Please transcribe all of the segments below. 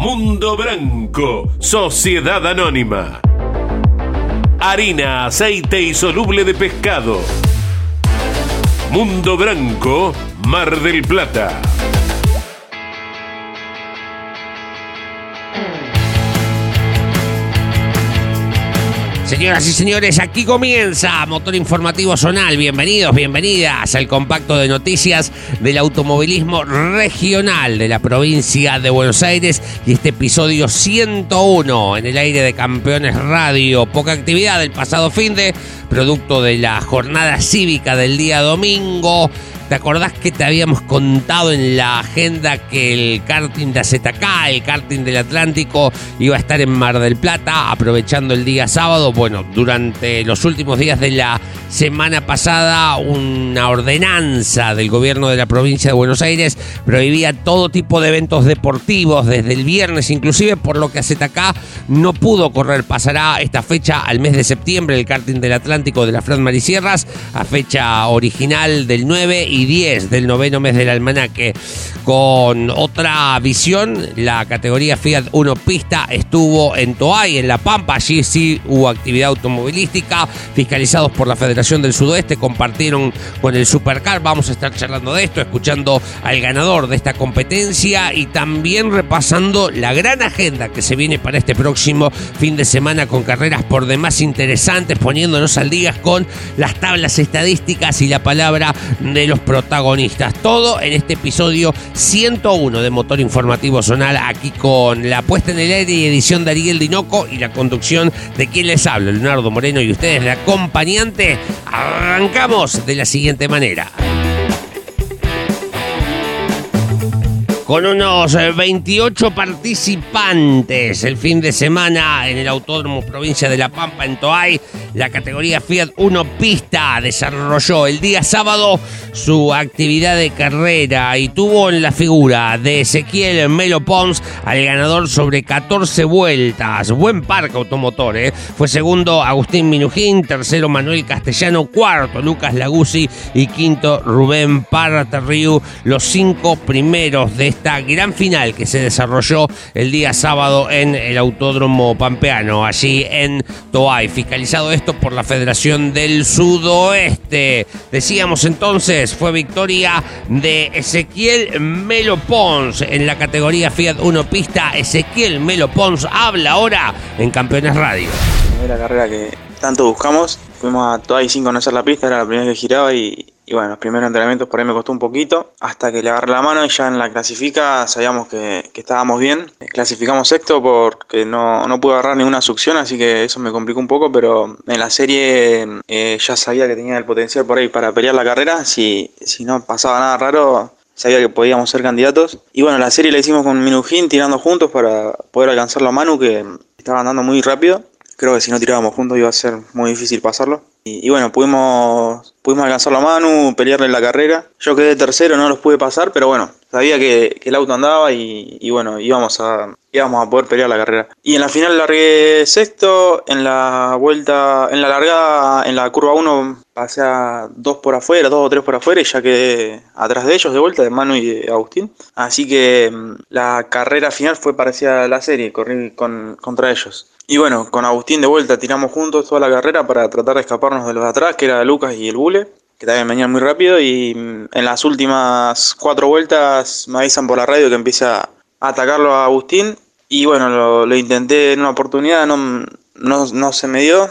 Mundo Branco, Sociedad Anónima. Harina, aceite y soluble de pescado. Mundo Branco, Mar del Plata. Señoras y señores, aquí comienza Motor Informativo Zonal. Bienvenidos, bienvenidas al compacto de noticias del automovilismo regional de la provincia de Buenos Aires y este episodio 101 en el aire de Campeones Radio. Poca actividad el pasado fin de, producto de la jornada cívica del día domingo. ¿Te acordás que te habíamos contado en la agenda que el karting de AZK, el karting del Atlántico, iba a estar en Mar del Plata, aprovechando el día sábado? Bueno, durante los últimos días de la semana pasada, una ordenanza del gobierno de la provincia de Buenos Aires prohibía todo tipo de eventos deportivos, desde el viernes inclusive, por lo que AZK no pudo correr. Pasará esta fecha al mes de septiembre, el karting del Atlántico de la Fran Marisierras, a fecha original del 9 y 10 del noveno mes del almanaque. Con otra visión, la categoría Fiat 1 Pista estuvo en Toay, en La Pampa. Allí sí hubo actividad automovilística. Fiscalizados por la Federación del Sudoeste, compartieron con el Supercar. Vamos a estar charlando de esto, escuchando al ganador de esta competencia y también repasando la gran agenda que se viene para este próximo fin de semana con carreras por demás interesantes, poniéndonos al día con las tablas estadísticas y la palabra de los protagonistas. Todo en este episodio 101 de Motor Informativo Zonal, aquí con la puesta en el aire y edición de Ariel Dinoco y la conducción de quien les habla, Leonardo Moreno y ustedes, de acompañante. Arrancamos de la siguiente manera. con unos 28 eh, participantes el fin de semana en el Autódromo Provincia de La Pampa en Toay. La categoría Fiat 1 Pista desarrolló el día sábado su actividad de carrera y tuvo en la figura de Ezequiel Melo Pons al ganador sobre 14 vueltas. Buen parque automotor, ¿eh? Fue segundo Agustín Minujín, tercero Manuel Castellano, cuarto Lucas Laguzzi y quinto Rubén Parterriu. Los cinco primeros de esta gran final que se desarrolló el día sábado en el Autódromo Pampeano, allí en Toay. Fiscalizado esto por la Federación del Sudoeste. Decíamos entonces, fue victoria de Ezequiel Melo Pons en la categoría Fiat 1 Pista. Ezequiel Melo Pons habla ahora en Campeones Radio. La carrera que tanto buscamos. Fuimos a Toay sin conocer la pista, era la primera que giraba y, y bueno, los primeros entrenamientos por ahí me costó un poquito, hasta que le agarré la mano y ya en la clasifica sabíamos que, estábamos bien. Clasificamos sexto porque no, no, pude agarrar ninguna succión, así que eso me complicó un poco, pero en la serie eh, ya sabía que tenía el potencial por ahí para pelear la carrera. Si, si no pasaba nada raro, sabía que podíamos ser candidatos. Y bueno, la serie la hicimos con Minujín tirando juntos para poder alcanzarlo a Manu, que estaba andando muy rápido. Creo que si no tirábamos juntos iba a ser muy difícil pasarlo. Y, bueno, pudimos, pudimos alcanzar la mano, pelearle la carrera. Yo quedé tercero, no los pude pasar, pero bueno, sabía que, el auto andaba y, bueno, íbamos a, íbamos a poder pelear la carrera. Y en la final largué sexto, en la vuelta, en la largada, en la curva 1 pasé a dos por afuera, dos o tres por afuera y ya quedé atrás de ellos de vuelta, de Manu y de Agustín. Así que mm, la carrera final fue parecida a la serie, corrí con, contra ellos. Y bueno, con Agustín de vuelta tiramos juntos toda la carrera para tratar de escaparnos de los de atrás, que era Lucas y el Bule, que también venían muy rápido. Y mm, en las últimas cuatro vueltas me avisan por la radio que empieza a atacarlo a Agustín. Y bueno, lo, intenté en una oportunidad, no, no, se me dio.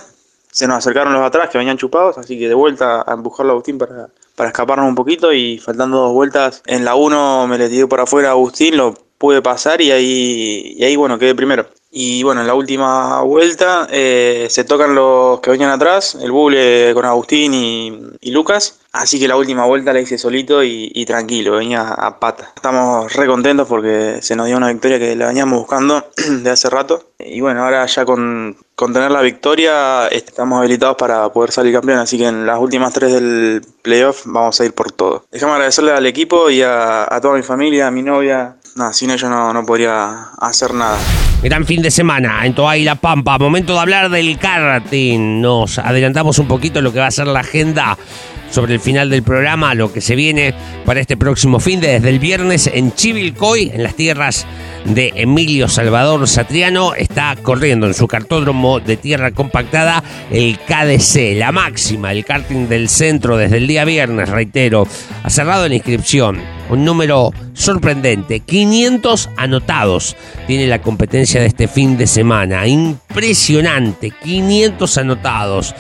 Se nos acercaron los atrás que venían chupados, así que de vuelta a empujarlo a Agustín para, para escaparnos un poquito. Y faltando dos vueltas, en la 1 me le tiré por afuera a Agustín, lo pude pasar y ahí, y ahí bueno, quedé primero. Y bueno, en la última vuelta eh, se tocan los que venían atrás, el Buble con Agustín y, Lucas. Así que la última vuelta la hice solito y, tranquilo, venía a pata. Estamos re contentos porque se nos dio una victoria que la veníamos buscando de hace rato. Y bueno, ahora ya con, tener la victoria estamos habilitados para poder salir campeón. Así que en las últimas tres del playoff vamos a ir por todo. Déjame agradecerle al equipo y a, toda mi familia, a mi novia. Sin ellos no, no podría hacer nada. Gran fin de semana en Toa y La Pampa. Momento de hablar del karting. Nos adelantamos un poquito lo que va a ser la agenda sobre el final del programa, lo que se viene para este próximo fin de desde el viernes en Chivilcoy, en las tierras de Emilio Salvador Satriano, está corriendo en su cartódromo de tierra compactada el KDC, la máxima, el karting del centro desde el día viernes, reitero, ha cerrado la inscripción, un número sorprendente, 500 anotados tiene la competencia de este fin de semana, impresionante, 500 anotados.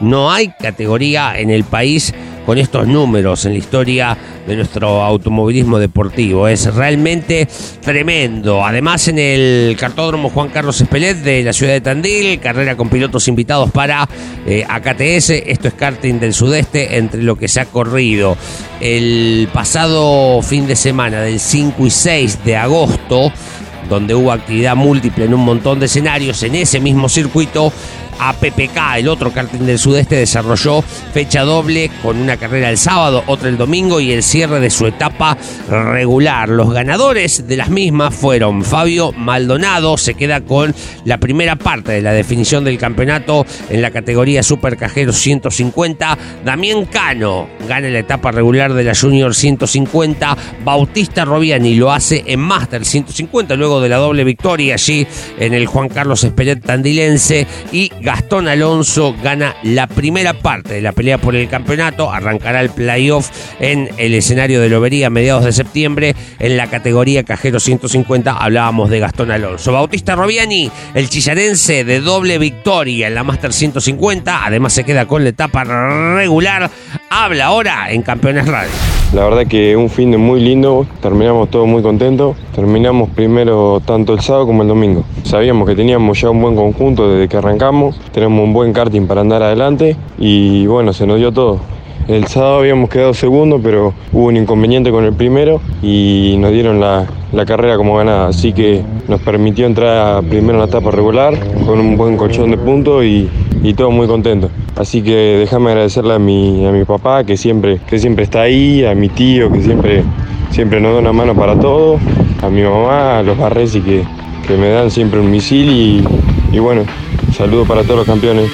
No hay categoría en el país con estos números en la historia de nuestro automovilismo deportivo. Es realmente tremendo. Además, en el cartódromo Juan Carlos Espelet de la ciudad de Tandil, carrera con pilotos invitados para eh, AKTS. Esto es karting del sudeste entre lo que se ha corrido el pasado fin de semana del 5 y 6 de agosto donde hubo actividad múltiple en un montón de escenarios en ese mismo circuito APPK, el otro karting del sudeste, desarrolló fecha doble con una carrera el sábado, otra el domingo y el cierre de su etapa regular. Los ganadores de las mismas fueron Fabio Maldonado, se queda con la primera parte de la definición del campeonato en la categoría Super Cajero 150. Damián Cano gana la etapa regular de la Junior 150. Bautista Robiani lo hace en Master 150 luego de la doble victoria allí en el Juan Carlos Esperet Tandilense y Gastón Alonso gana la primera parte de la pelea por el campeonato. Arrancará el playoff en el escenario de Lobería a mediados de septiembre. En la categoría Cajero 150 hablábamos de Gastón Alonso. Bautista Robiani, el chillarense de doble victoria en la Master 150. Además se queda con la etapa regular. Habla ahora en Campeones Radio. La verdad que un fin de muy lindo, terminamos todos muy contentos. Terminamos primero tanto el sábado como el domingo. Sabíamos que teníamos ya un buen conjunto desde que arrancamos, tenemos un buen karting para andar adelante y bueno, se nos dio todo. El sábado habíamos quedado segundo, pero hubo un inconveniente con el primero y nos dieron la, carrera como ganada. Así que nos permitió entrar primero en la etapa regular con un buen colchón de puntos y, todo muy contento. Así que déjame agradecerle a mi, a mi papá que siempre, que siempre está ahí, a mi tío que siempre, siempre nos da una mano para todo, a mi mamá, a los Barresi que, que me dan siempre un misil y, y bueno, saludo para todos los campeones.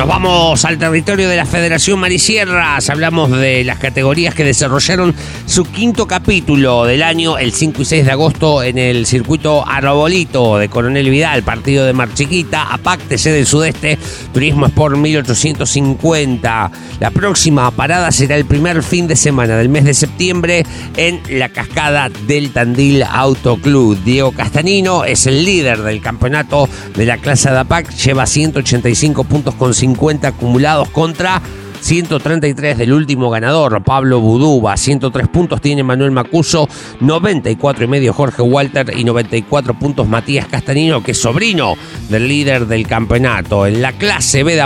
Nos vamos al territorio de la Federación Marisierras. Hablamos de las categorías que desarrollaron su quinto capítulo del año, el 5 y 6 de agosto, en el circuito Arrobolito de Coronel Vidal, partido de Mar Chiquita, APAC, TC del Sudeste, Turismo Sport 1850. La próxima parada será el primer fin de semana del mes de septiembre en la cascada del Tandil Auto Club. Diego Castanino es el líder del campeonato de la clase de APAC, lleva 185 puntos con 50 acumulados contra 133 del último ganador, Pablo Buduba. 103 puntos tiene Manuel Macuso, 94 y medio Jorge Walter y 94 puntos Matías Castanino, que es sobrino del líder del campeonato. En la clase B de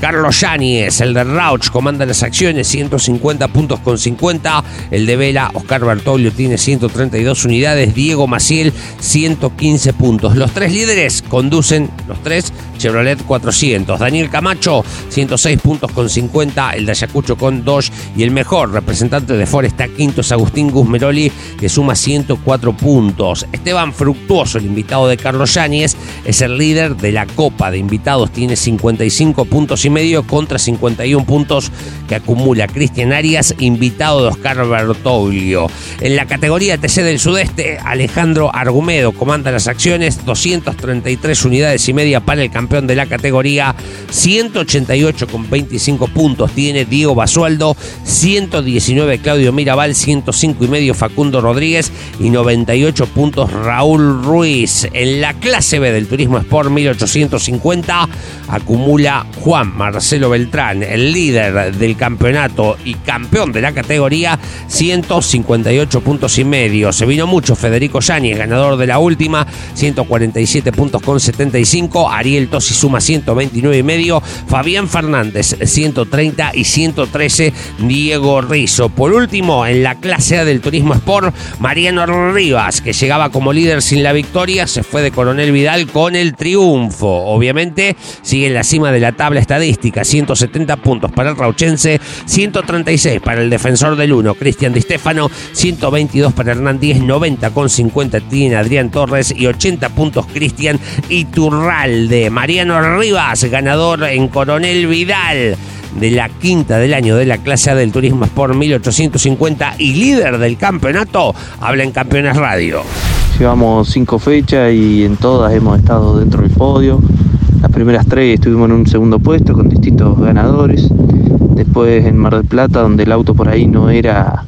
Carlos Yáñez, el de Rauch, comanda las acciones, 150 puntos con 50. El de Vela, Oscar Bertoglio, tiene 132 unidades. Diego Maciel, 115 puntos. Los tres líderes conducen, los tres, Chevrolet 400. Daniel Camacho, 106 puntos con 50. El de Ayacucho con 2. Y el mejor representante de Ford está quinto, es Agustín Guzmeroli, que suma 104 puntos. Esteban Fructuoso, el invitado de Carlos Yáñez, es el líder de la Copa de Invitados. Tiene 55 puntos y medio contra 51 puntos que acumula Cristian Arias, invitado de Oscar Bertoglio. En la categoría TC del Sudeste, Alejandro Argumedo comanda las acciones, 233 unidades y media para el campeón de la categoría, 188 con 25 puntos tiene Diego Basualdo, 119 Claudio Mirabal, 105 y medio Facundo Rodríguez y 98 puntos Raúl Ruiz. En la clase B del Turismo Sport 1850 acumula Juan Marcelo Beltrán, el líder del campeonato y campeón de la categoría, 158 puntos y medio. Se vino mucho Federico Yáñez, ganador de la última, 147 puntos con 75. Ariel Tosi suma 129 y medio. Fabián Fernández, 130 y 113. Diego Rizo. Por último, en la clase A del Turismo Sport, Mariano Rivas, que llegaba como líder sin la victoria, se fue de Coronel Vidal con el triunfo. Obviamente, sigue en la cima de la tabla estadística. 170 puntos para el Rauchense, 136 para el defensor del 1, Cristian Di Stefano, 122 para Hernán Díez, 90 con 50 tiene Adrián Torres y 80 puntos Cristian Iturralde. Mariano Rivas, ganador en Coronel Vidal de la quinta del año de la clase A del Turismo Sport 1850 y líder del campeonato, habla en Campeones Radio. Llevamos cinco fechas y en todas hemos estado dentro del podio. Las primeras tres estuvimos en un segundo puesto con distintos ganadores. Después en Mar del Plata, donde el auto por ahí no era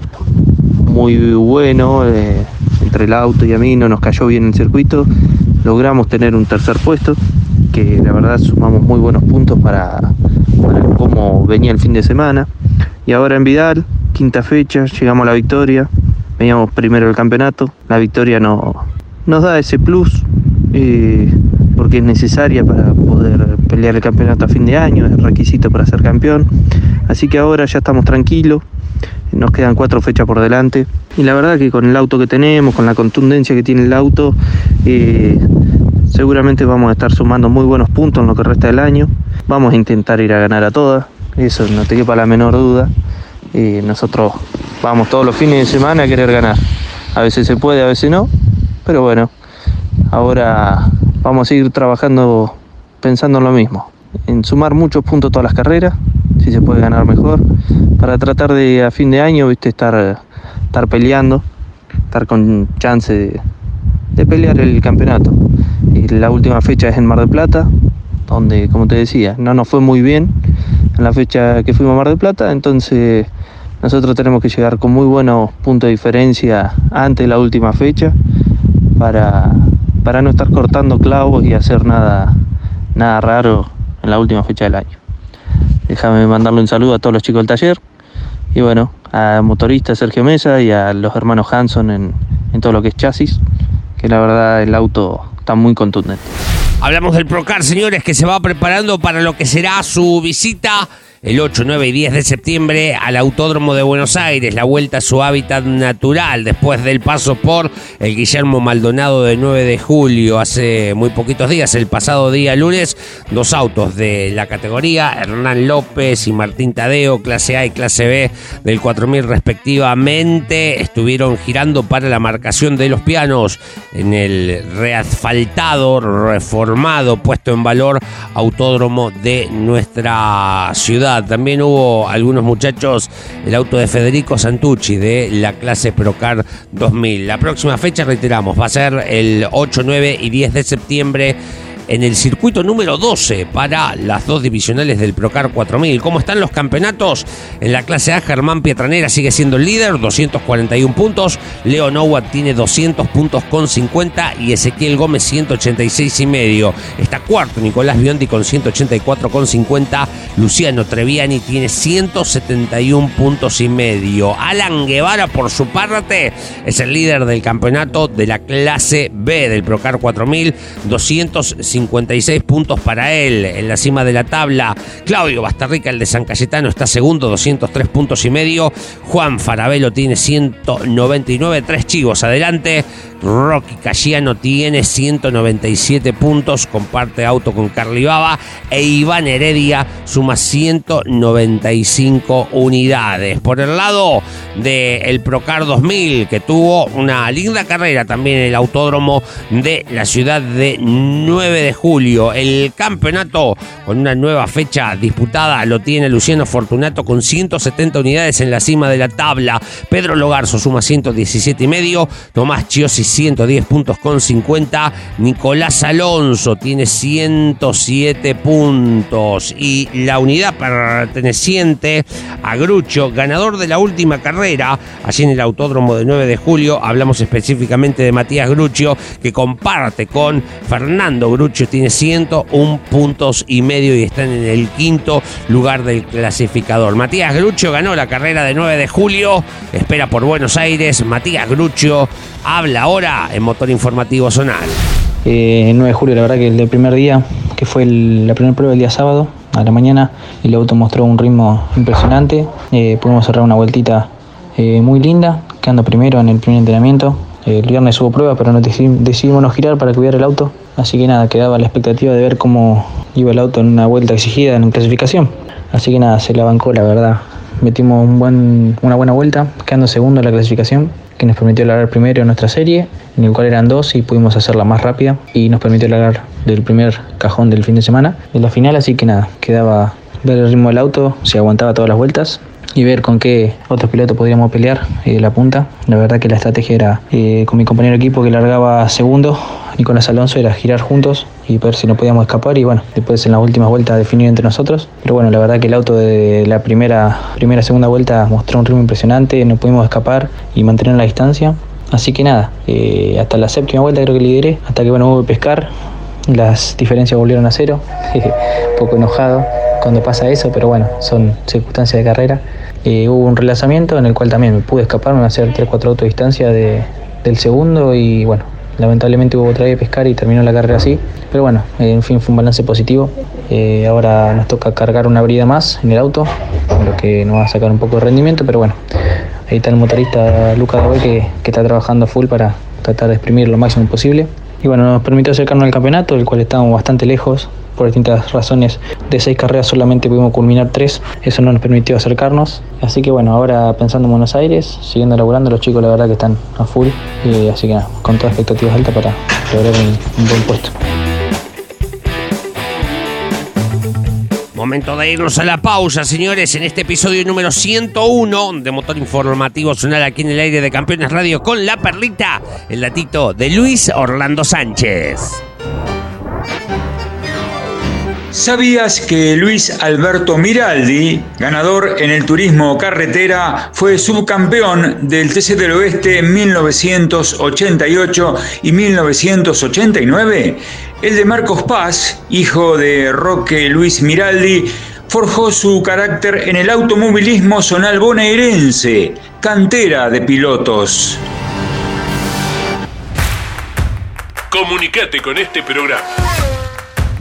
muy bueno, eh, entre el auto y a mí no nos cayó bien el circuito, logramos tener un tercer puesto, que la verdad sumamos muy buenos puntos para, para cómo venía el fin de semana. Y ahora en Vidal, quinta fecha, llegamos a la victoria, veníamos primero del campeonato, la victoria no, nos da ese plus. eh, porque es necesaria para poder pelear el campeonato a fin de año, es requisito para ser campeón. Así que ahora ya estamos tranquilos, nos quedan cuatro fechas por delante. Y la verdad que con el auto que tenemos, con la contundencia que tiene el auto, eh, seguramente vamos a estar sumando muy buenos puntos en lo que resta del año. Vamos a intentar ir a ganar a todas, eso no te quepa la menor duda. Eh, nosotros vamos todos los fines de semana a querer ganar. A veces se puede, a veces no, pero bueno, ahora vamos a seguir trabajando pensando en lo mismo, en sumar muchos puntos todas las carreras, si se puede ganar mejor, para tratar de a fin de año viste estar, estar peleando, estar con chance de pelear el campeonato. La última fecha es en Mar del Plata, donde como te decía, no nos fue muy bien en la fecha que fuimos a Mar del Plata, entonces nosotros tenemos que llegar con muy buenos puntos de diferencia antes de la última fecha para, para no estar cortando clavos y hacer nada, nada raro en la última fecha del año. Déjame mandarle un saludo a todos los chicos del taller y bueno, a motorista Sergio Mesa y a los hermanos Hanson en, en todo lo que es chasis, que la verdad el auto está muy contundente. Hablamos del Procar, señores, que se va preparando para lo que será su visita el 8, 9 y 10 de septiembre al Autódromo de Buenos Aires, la vuelta a su hábitat natural después del paso por el Guillermo Maldonado de 9 de julio, hace muy poquitos días, el pasado día lunes, dos autos de la categoría, Hernán López y Martín Tadeo, clase A y clase B del 4000 respectivamente, estuvieron girando para la marcación de los pianos en el reasfaltado, reformado, puesto en valor autódromo de nuestra ciudad. También hubo algunos muchachos, el auto de Federico Santucci de la clase Procar 2000. La próxima fecha, reiteramos, va a ser el 8, 9 y 10 de septiembre en el circuito número 12 para las dos divisionales del Procar 4000. ¿Cómo están los campeonatos? En la clase A, Germán Pietranera sigue siendo el líder, 241 puntos. Leo Nowak tiene 200 puntos con 50 y Ezequiel Gómez 186 y medio. Está cuarto Nicolás Biondi con 184 con 50. Luciano Treviani tiene 171 puntos y medio. Alan Guevara, por su parte, es el líder del campeonato de la clase B del Procar 4000. 256 puntos para él en la cima de la tabla. Claudio Bastarrica, el de San Cayetano, está segundo, 203 puntos y medio. Juan Farabelo tiene 199, tres chivos adelante. Rocky Cayano tiene 197 puntos, comparte auto con Carly Baba. E Iván Heredia suma 195 unidades. Por el lado del Procar 2000, que tuvo una linda carrera también en el autódromo de la ciudad de 9 de julio. El campeonato con una nueva fecha disputada lo tiene Luciano Fortunato con 170 unidades en la cima de la tabla. Pedro Logarzo suma 117 y medio. Tomás Chiosi 110 puntos con 50. Nicolás Alonso tiene 107 puntos. Y la unidad perteneciente a Grucho, ganador de la última carrera, allí en el Autódromo de 9 de julio, hablamos específicamente de Matías Grucho, que comparte con Fernando Grucho, tiene 101 puntos y medio y están en el quinto lugar del clasificador. Matías Grucho ganó la carrera de 9 de julio, espera por Buenos Aires. Matías Grucho habla ahora en Motor Informativo Zonal. Eh, 9 de julio, la verdad que el del primer día, que fue la primera prueba el día sábado, a la mañana, el auto mostró un ritmo impresionante. Eh, pudimos cerrar una vueltita eh, muy linda, quedando primero en el primer entrenamiento. El viernes hubo prueba, pero decidimos no girar para cuidar el auto. Así que nada, quedaba la expectativa de ver cómo iba el auto en una vuelta exigida en clasificación. Así que nada, se la bancó, la verdad. Metimos una buena vuelta, quedando segundo en la clasificación, que nos permitió largar primero nuestra serie, en el cual eran dos y pudimos hacerla más rápida y nos permitió largar del primer cajón del fin de semana en la final. Así que nada, quedaba ver el ritmo del auto, si aguantaba todas las vueltas y ver con qué otros pilotos podríamos pelear eh, la punta. La verdad que la estrategia era eh, con mi compañero equipo que largaba segundo, Nicolás Alonso, era girar juntos y ver si nos podíamos escapar y bueno, después en las últimas vueltas definir entre nosotros. Pero bueno, la verdad que el auto de la primera, primera segunda vuelta mostró un ritmo impresionante, no pudimos escapar y mantener la distancia. Así que nada, eh, hasta la séptima vuelta creo que lideré, hasta que bueno hubo que pescar, las diferencias volvieron a cero, un poco enojado cuando pasa eso, pero bueno, son circunstancias de carrera. Eh, hubo un relanzamiento en el cual también pude escapar, me hacer 3-4 autos de distancia de, del segundo y bueno, lamentablemente hubo otra vez pescar y terminó la carrera así. Pero bueno, en fin, fue un balance positivo. Eh, ahora nos toca cargar una brida más en el auto, lo que nos va a sacar un poco de rendimiento, pero bueno, ahí está el motorista Lucas Dabé que, que está trabajando full para tratar de exprimir lo máximo posible. Y bueno, nos permitió acercarnos al campeonato, del cual estábamos bastante lejos. Por distintas razones, de seis carreras solamente pudimos culminar tres. Eso no nos permitió acercarnos. Así que bueno, ahora pensando en Buenos Aires, siguiendo laburando, los chicos la verdad que están a full. Y así que nada, con todas expectativas altas para lograr un, un buen puesto. Momento de irnos a la pausa, señores, en este episodio número 101 de Motor Informativo Zonal aquí en el aire de Campeones Radio con la perlita, el datito de Luis Orlando Sánchez. ¿Sabías que Luis Alberto Miraldi, ganador en el turismo carretera, fue subcampeón del TC del Oeste en 1988 y 1989? El de Marcos Paz, hijo de Roque Luis Miraldi, forjó su carácter en el automovilismo zonal bonaerense, cantera de pilotos. Comunicate con este programa.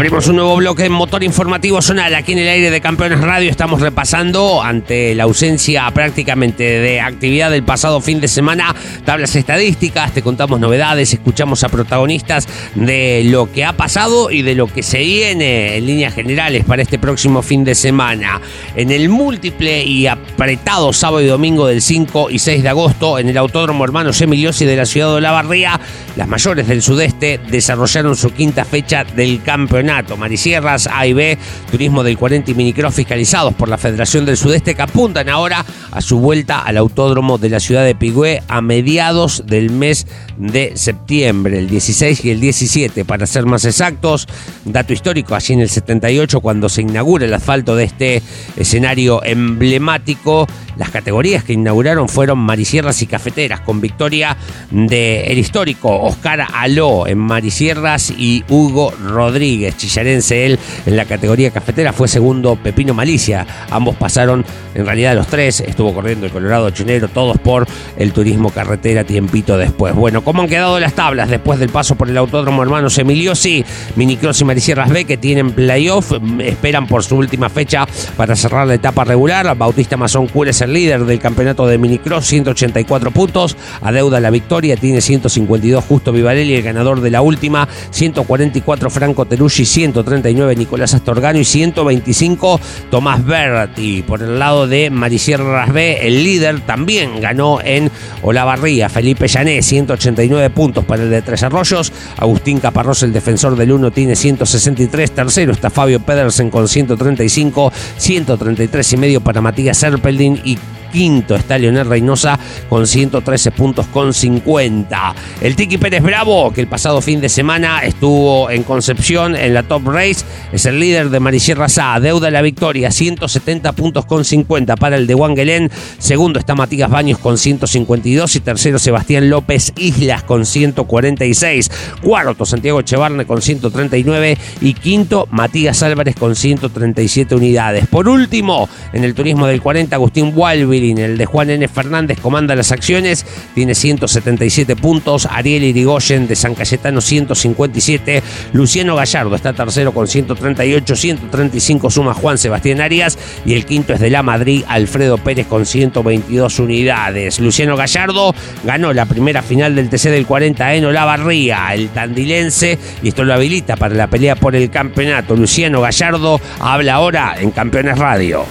Abrimos un nuevo bloque en motor informativo zonal aquí en el aire de Campeones Radio. Estamos repasando ante la ausencia prácticamente de actividad del pasado fin de semana tablas estadísticas, te contamos novedades, escuchamos a protagonistas de lo que ha pasado y de lo que se viene en líneas generales para este próximo fin de semana. En el múltiple y apretado sábado y domingo del 5 y 6 de agosto en el Autódromo Hermanos Emiliosi de la ciudad de Olavarría, las mayores del sudeste desarrollaron su quinta fecha del campeonato. Marisierras, A y B, Turismo del 40 y Minicross fiscalizados por la Federación del Sudeste que apuntan ahora a su vuelta al autódromo de la ciudad de Pigüé a mediados del mes de septiembre, el 16 y el 17 para ser más exactos. Dato histórico, allí en el 78 cuando se inaugura el asfalto de este escenario emblemático, las categorías que inauguraron fueron Marisierras y Cafeteras, con victoria del histórico Oscar Aló en Marisierras y Hugo Rodríguez, chillarense él en la categoría cafetera, fue segundo Pepino Malicia. Ambos pasaron, en realidad los tres, estuvo corriendo el Colorado Chinero, todos por el turismo carretera tiempito después. Bueno, ¿cómo han quedado las tablas después del paso por el Autódromo Hermanos Emiliosi? Minicross y Marisierras B que tienen playoff, esperan por su última fecha para cerrar la etapa regular. Bautista Mazón Cura es el líder del campeonato de Minicross, 184 puntos. Adeuda la victoria, tiene 152 Justo Vivarelli, el ganador de la última, 144 Franco Teruggi, 139 Nicolás Astorgano y 125 Tomás Berti. Por el lado de Marisierras B, el líder también ganó en Olavarría, Felipe Llané, 189 puntos para el de Tres Arroyos. Agustín Caparrós, el defensor del 1, tiene 163. Tercero está Fabio Pedersen con 135, 133 y medio para Matías Serpeldin y quinto está Leonel Reynosa con 113 puntos con 50. El Tiki Pérez Bravo, que el pasado fin de semana estuvo en Concepción en la Top Race, es el líder de Marisierra Sá, deuda la victoria, 170 puntos con 50 para el de Wangelén. Segundo está Matías Baños con 152 y tercero Sebastián López Islas con 146. Cuarto Santiago Echevarne con 139 y quinto Matías Álvarez con 137 unidades. Por último, en el turismo del 40, Agustín Walvi el de Juan N. Fernández comanda las acciones, tiene 177 puntos. Ariel Irigoyen de San Cayetano 157. Luciano Gallardo está tercero con 138, 135 suma Juan Sebastián Arias. Y el quinto es de la Madrid, Alfredo Pérez con 122 unidades. Luciano Gallardo ganó la primera final del TC del 40 en Olavarría, el tandilense, y esto lo habilita para la pelea por el campeonato. Luciano Gallardo habla ahora en Campeones Radio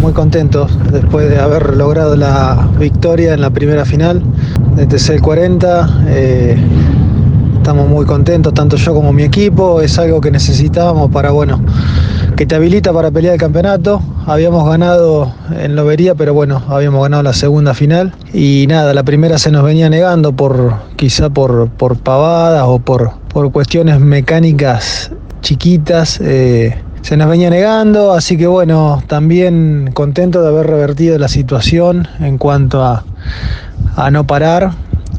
muy contentos después de haber logrado la victoria en la primera final de TC 40. Eh, estamos muy contentos, tanto yo como mi equipo. Es algo que necesitábamos para, bueno, que te habilita para pelear el campeonato. Habíamos ganado en Lobería, pero bueno, habíamos ganado la segunda final. Y nada, la primera se nos venía negando por quizá por, por pavadas o por, por cuestiones mecánicas chiquitas. Eh, se nos venía negando, así que bueno, también contento de haber revertido la situación en cuanto a, a, no parar,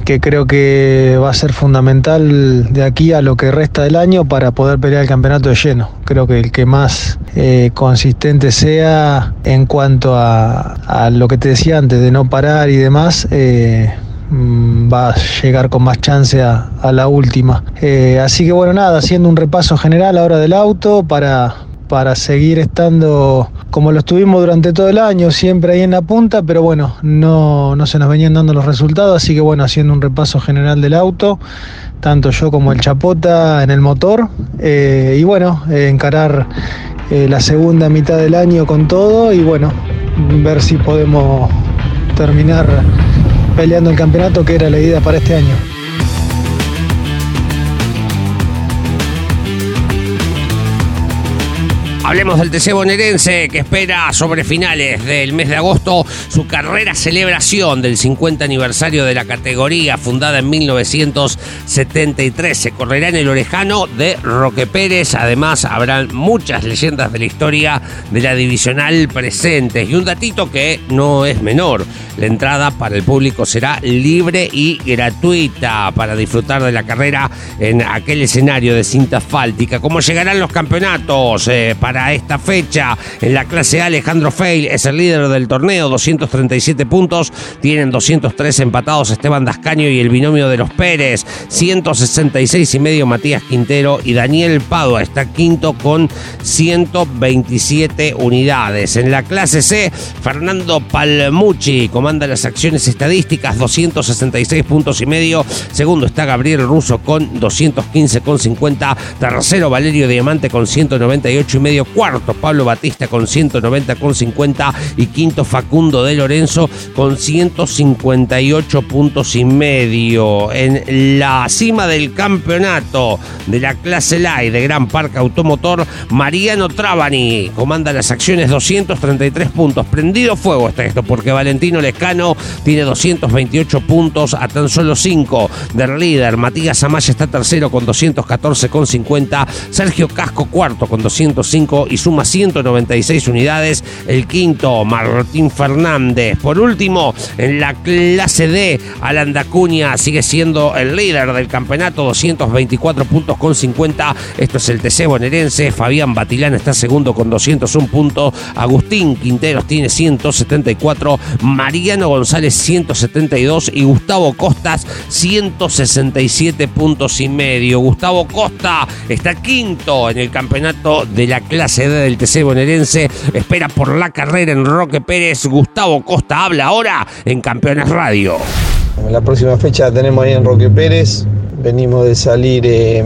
que creo que va a ser fundamental de aquí a lo que resta del año para poder pelear el campeonato de lleno. Creo que el que más eh, consistente sea en cuanto a, a, lo que te decía antes, de no parar y demás. Eh, va a llegar con más chance a, a la última. Eh, así que bueno, nada, haciendo un repaso general ahora del auto para, para seguir estando como lo estuvimos durante todo el año, siempre ahí en la punta, pero bueno, no, no se nos venían dando los resultados, así que bueno, haciendo un repaso general del auto, tanto yo como el Chapota en el motor, eh, y bueno, eh, encarar eh, la segunda mitad del año con todo y bueno, ver si podemos terminar peleando el campeonato que era la idea para este año. Hablemos del TC bonaerense que espera sobre finales del mes de agosto su carrera celebración del 50 aniversario de la categoría fundada en 1973. Se correrá en el Orejano de Roque Pérez. Además, habrán muchas leyendas de la historia de la divisional presentes. Y un datito que no es menor: la entrada para el público será libre y gratuita para disfrutar de la carrera en aquel escenario de cinta asfáltica. ¿Cómo llegarán los campeonatos? Eh, para esta fecha. En la clase A, Alejandro Feil es el líder del torneo, 237 puntos. Tienen 203 empatados Esteban Dascaño y el binomio de los Pérez. 166 y medio Matías Quintero y Daniel Padua está quinto con 127 unidades. En la clase C, Fernando Palmucci comanda las acciones estadísticas, 266 puntos y medio. Segundo está Gabriel Russo con 215 con 50. Tercero Valerio Diamante con 198 y medio cuarto Pablo Batista con 190 con 50 y quinto Facundo de Lorenzo con 158 puntos y medio. En la cima del campeonato de la clase Light de Gran Parque Automotor, Mariano Trabani comanda las acciones 233 puntos. Prendido fuego está esto porque Valentino Lescano tiene 228 puntos a tan solo 5 del líder. Matías Amaya está tercero con 214 con 50. Sergio Casco cuarto con 205 y suma 196 unidades. El quinto, Martín Fernández. Por último, en la clase D, Alan Dacuña sigue siendo el líder del campeonato, 224 puntos con 50. Esto es el TC bonaerense. Fabián Batilán está segundo con 201 puntos. Agustín Quinteros tiene 174. Mariano González 172 y Gustavo Costas 167 puntos y medio. Gustavo Costa está quinto en el campeonato de la clase D del TC bonaerense. Espera por la carrera en Roque Pérez. Gustavo Costa habla ahora en Campeones Radio. La próxima fecha tenemos ahí en Roque Pérez. Venimos de salir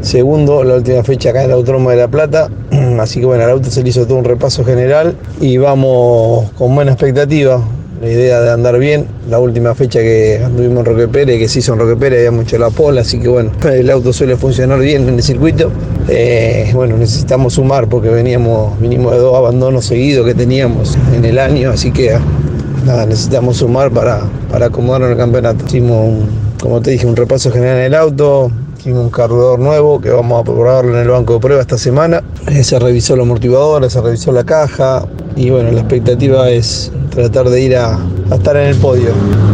segundo, la última fecha acá en el Autónomo de La Plata. Así que bueno, al auto se le hizo todo un repaso general y vamos con buena expectativa. La idea de andar bien, la última fecha que anduvimos en Roque Pérez, que se hizo en Roque Pérez, había mucho la pola, así que bueno, el auto suele funcionar bien en el circuito. Eh, bueno, necesitamos sumar porque veníamos, vinimos de dos abandonos seguidos que teníamos en el año, así que nada, necesitamos sumar para, para acomodarnos en el campeonato. Hicimos, un, como te dije, un repaso general en el auto, hicimos un cargador nuevo que vamos a probarlo en el banco de prueba esta semana. Eh, se revisó los amortiguadores, se revisó la caja y bueno, la expectativa es tratar de ir a, estar en el podio.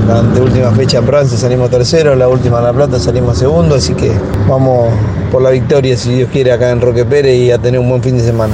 La anteúltima fecha en Francia salimos tercero, la última en La Plata salimos segundo, así que vamos por la victoria si Dios quiere acá en Roque Pérez y a tener un buen fin de semana.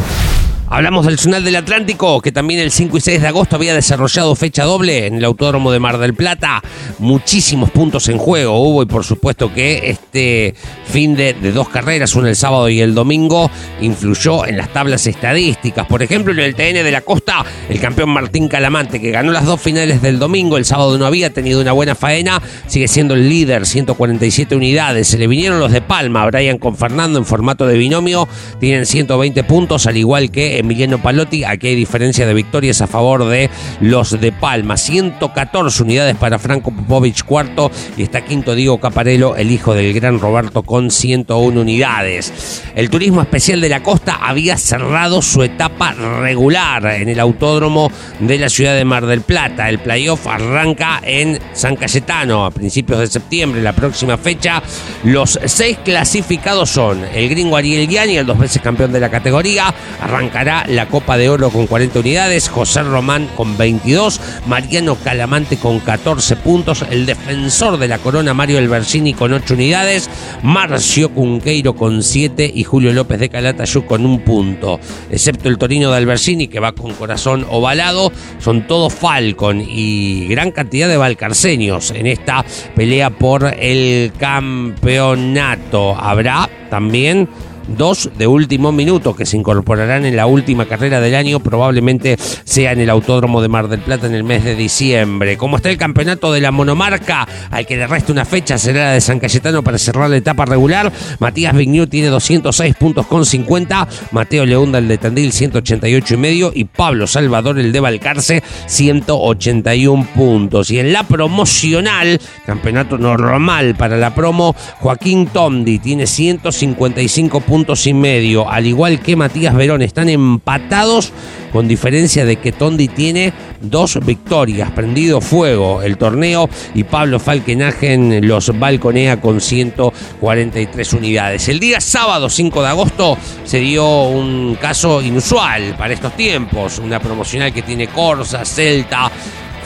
Hablamos del Zonal del Atlántico, que también el 5 y 6 de agosto había desarrollado fecha doble en el Autódromo de Mar del Plata. Muchísimos puntos en juego hubo y por supuesto que este fin de, de dos carreras, una el sábado y el domingo, influyó en las tablas estadísticas. Por ejemplo, en el TN de la Costa, el campeón Martín Calamante, que ganó las dos finales del domingo, el sábado no había tenido una buena faena, sigue siendo el líder, 147 unidades. Se le vinieron los de Palma, Brian con Fernando en formato de binomio, tienen 120 puntos, al igual que Emiliano Palotti. Aquí hay diferencia de victorias a favor de los de Palma. 114 unidades para Franco Popovich cuarto y está quinto Diego Caparello, el hijo del gran Roberto, con 101 unidades. El turismo especial de la costa había cerrado su etapa regular en el autódromo de la ciudad de Mar del Plata. El playoff arranca en San Cayetano a principios de septiembre. La próxima fecha, los seis clasificados son el gringo Ariel Gianni, el dos veces campeón de la categoría. Arrancará la Copa de Oro con 40 unidades, José Román con 22, Mariano Calamante con 14 puntos, el defensor de la corona Mario Albercini con 8 unidades, Marcio Cunqueiro con 7 y Julio López de Calatayud con un punto. Excepto el Torino de Albercini que va con corazón ovalado, son todos Falcon y gran cantidad de valcarceños en esta pelea por el campeonato. Habrá también dos de último minuto que se incorporarán en la última carrera del año, probablemente sea en el Autódromo de Mar del Plata en el mes de diciembre. Como está el campeonato de la monomarca, al que le resta una fecha será la de San Cayetano para cerrar la etapa regular. Matías Vignew tiene 206 puntos con 50, Mateo Leunda el de Tandil 188 y medio y Pablo Salvador el de Balcarce 181 puntos. Y en la promocional, campeonato normal para la promo, Joaquín Tondi tiene 155 puntos y medio, al igual que Matías Verón, están empatados con diferencia de que Tondi tiene dos victorias, prendido fuego el torneo y Pablo Falkenagen los balconea con 143 unidades. El día sábado 5 de agosto se dio un caso inusual para estos tiempos, una promocional que tiene Corsa, Celta,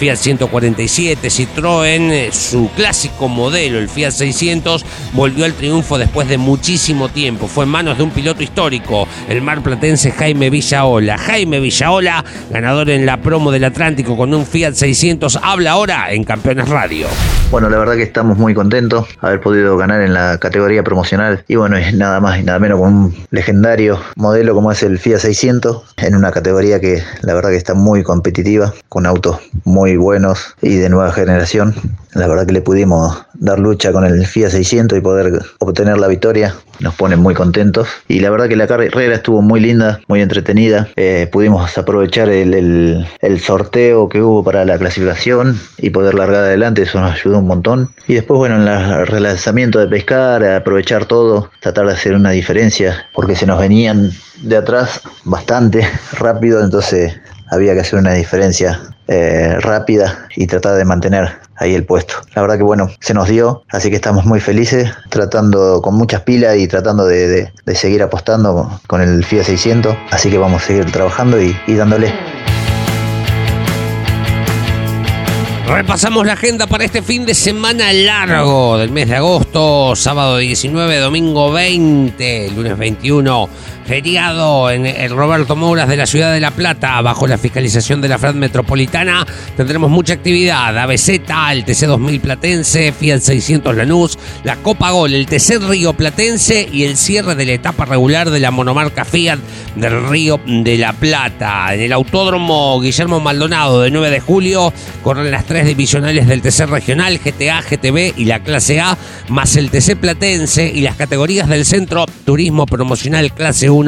Fiat 147, Citroën, eh, su clásico modelo, el Fiat 600, volvió al triunfo después de muchísimo tiempo. Fue en manos de un piloto histórico, el marplatense Jaime Villaola. Jaime Villaola, ganador en la promo del Atlántico con un Fiat 600, habla ahora en Campeones Radio. Bueno, la verdad que estamos muy contentos haber podido ganar en la categoría promocional y bueno, es nada más y nada menos con un legendario modelo como es el Fiat 600 en una categoría que la verdad que está muy competitiva, con autos muy buenos y de nueva generación. La verdad que le pudimos dar lucha con el Fiat 600 y poder obtener la victoria. Nos pone muy contentos. Y la verdad que la carrera estuvo muy linda, muy entretenida. Eh, pudimos aprovechar el, el- el sorteo que hubo para la clasificación y poder largar adelante. Eso nos ayudó un montón. Y después, bueno, en el relanzamiento de pescar, aprovechar todo, tratar de hacer una diferencia, porque se nos venían de atrás bastante rápido. Entonces había que hacer una diferencia eh, rápida y tratar de mantener ahí el puesto. La verdad que bueno, se nos dio, así que estamos muy felices, tratando con muchas pilas y tratando de, seguir apostando con el Fiat 600, así que vamos a seguir trabajando y dándole. Repasamos la agenda para este fin de semana largo del mes de agosto, sábado 19, domingo 20, lunes 21, feriado en el Roberto Mouras de la ciudad de La Plata, bajo la fiscalización de la FRAD Metropolitana. Tendremos mucha actividad, ABZ, el TC 2000 Platense, Fiat 600 Lanús, la Copa Gol, el TC Río Platense y el cierre de la etapa regular de la monomarca Fiat del Río de la Plata. En el Autódromo Guillermo Maldonado de 9 de julio corren las tres divisionales del TC Regional, GTA, GTB y la clase A, más el TC Platense y las categorías del Centro Turismo Promocional clase 1,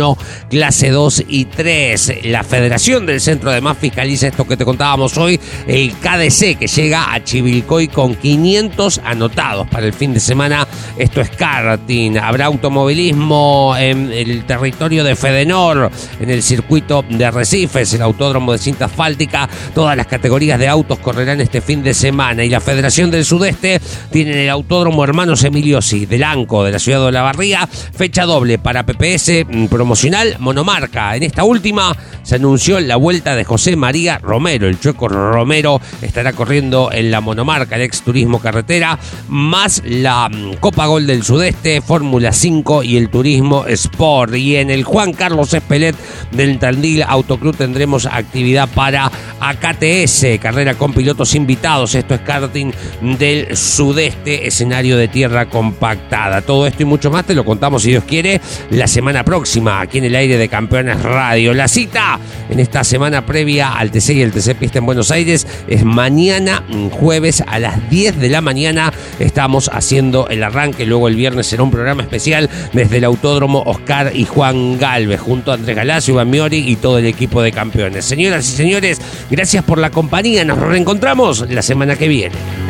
clase 2 y 3. La Federación del Centro además fiscaliza esto que te contábamos hoy, el KDC que llega a Chivilcoy con 500 anotados para el fin de semana. Esto es karting, habrá automovilismo en el territorio de Fedenor, en el circuito de Arrecifes, el autódromo de cinta asfáltica, todas las categorías de autos correrán este fin de semana y la Federación del Sudeste tiene el autódromo Hermanos Emiliosi del Anco de la ciudad de Olavarría, fecha doble para PPS mm, promocional monomarca. En esta última se anunció la vuelta de José María Romero, el chueco Romero estará corriendo en la monomarca, el ex turismo carretera, más la mm, Copa Gol del Sudeste, Fórmula 5 y el Turismo Sport. Y en el Juan Carlos Espelet del Tandil Autoclub tendremos actividad para AKTS, carrera con pilotos invitados. Esto es karting del Sudeste, escenario de tierra compactada. Todo esto y mucho más te lo contamos, si Dios quiere, la semana próxima, aquí en el aire de Campeones Radio. La cita en esta semana previa al TC y el TC Pista en Buenos Aires es mañana, mm, jueves a las 10 de la mañana. Estamos haciendo el arranque. Luego el viernes será un programa especial desde el Autódromo Oscar y Juan Galvez, junto a Andrés Galacio, Iván Miori y todo el equipo de campeones. Señoras y señores, gracias por la compañía. Nos reencontramos la semana que viene.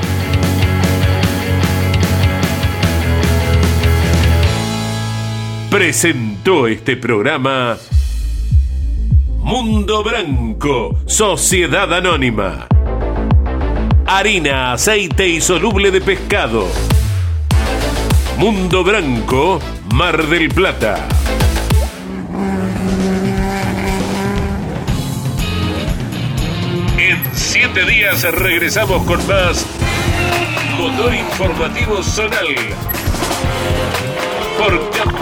Presentó este programa Mundo Branco, Sociedad Anónima. Harina, aceite y soluble de pescado. Mundo Branco, Mar del Plata. En siete días regresamos con más Motor Informativo Zonal por